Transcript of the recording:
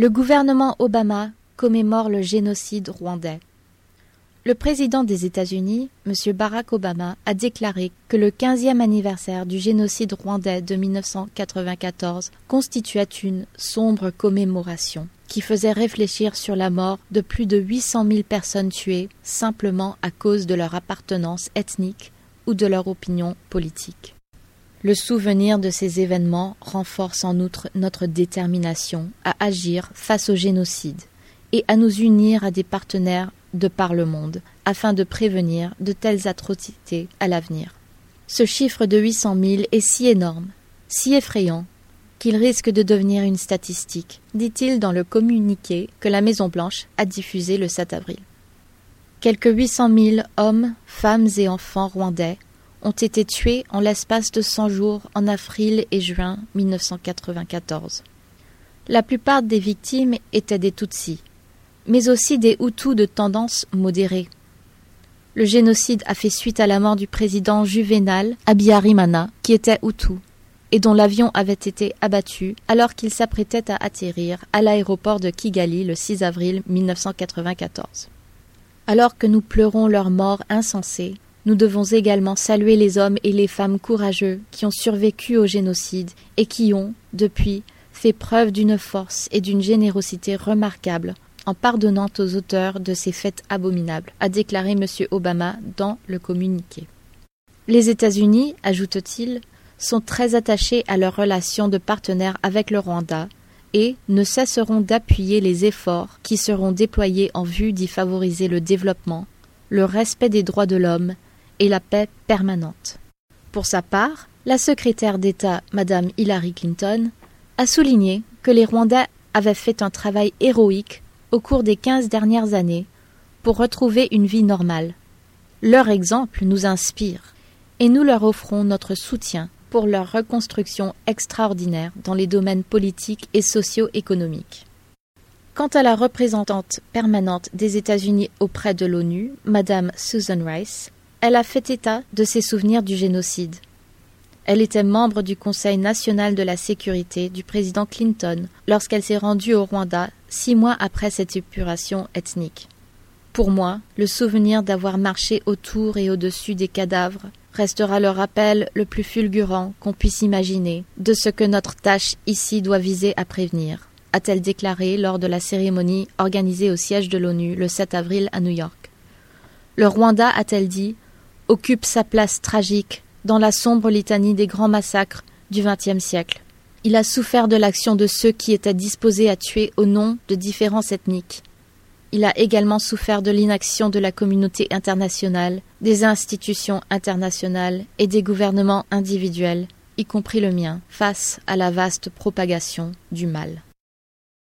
Le gouvernement Obama commémore le génocide rwandais. Le président des États-Unis, M. Barack Obama, a déclaré que le 15e anniversaire du génocide rwandais de 1994 constituait une sombre commémoration qui faisait réfléchir sur la mort de plus de 800 000 personnes tuées simplement à cause de leur appartenance ethnique ou de leur opinion politique. Le souvenir de ces événements renforce en outre notre détermination à agir face au génocide et à nous unir à des partenaires de par le monde, afin de prévenir de telles atrocités à l'avenir. Ce chiffre de 800 000 est si énorme, si effrayant, qu'il risque de devenir une statistique, dit-il dans le communiqué que la Maison-Blanche a diffusé le 7 avril. Quelques 800 000 hommes, femmes et enfants rwandais ont été tués en l'espace de 100 jours en avril et juin 1994. La plupart des victimes étaient des Tutsis, mais aussi des Hutus de tendance modérée. Le génocide a fait suite à la mort du président Juvenal Abiyarimana, qui était Hutu, et dont l'avion avait été abattu alors qu'il s'apprêtait à atterrir à l'aéroport de Kigali le 6 avril 1994. Alors que nous pleurons leur mort insensée, nous devons également saluer les hommes et les femmes courageux qui ont survécu au génocide et qui ont, depuis, fait preuve d'une force et d'une générosité remarquables en pardonnant aux auteurs de ces faits abominables, a déclaré M. Obama dans le communiqué. Les États-Unis, ajoute-t-il, sont très attachés à leurs relations de partenaire avec le Rwanda et ne cesseront d'appuyer les efforts qui seront déployés en vue d'y favoriser le développement, le respect des droits de l'homme et la paix permanente. Pour sa part, la secrétaire d'État, Madame Hillary Clinton, a souligné que les Rwandais avaient fait un travail héroïque au cours des quinze dernières années pour retrouver une vie normale. Leur exemple nous inspire et nous leur offrons notre soutien pour leur reconstruction extraordinaire dans les domaines politiques et socio-économiques. Quant à la représentante permanente des États-Unis auprès de l'ONU, Madame Susan Rice, elle a fait état de ses souvenirs du génocide. Elle était membre du Conseil national de la sécurité du président Clinton lorsqu'elle s'est rendue au Rwanda six mois après cette épuration ethnique. Pour moi, le souvenir d'avoir marché autour et au-dessus des cadavres restera le rappel le plus fulgurant qu'on puisse imaginer de ce que notre tâche ici doit viser à prévenir, a-t-elle déclaré lors de la cérémonie organisée au siège de l'ONU le 7 avril à New York. Le Rwanda, a-t-elle dit, occupe sa place tragique dans la sombre litanie des grands massacres du XXe siècle. Il a souffert de l'action de ceux qui étaient disposés à tuer au nom de différences ethniques. Il a également souffert de l'inaction de la communauté internationale, des institutions internationales et des gouvernements individuels, y compris le mien, face à la vaste propagation du mal.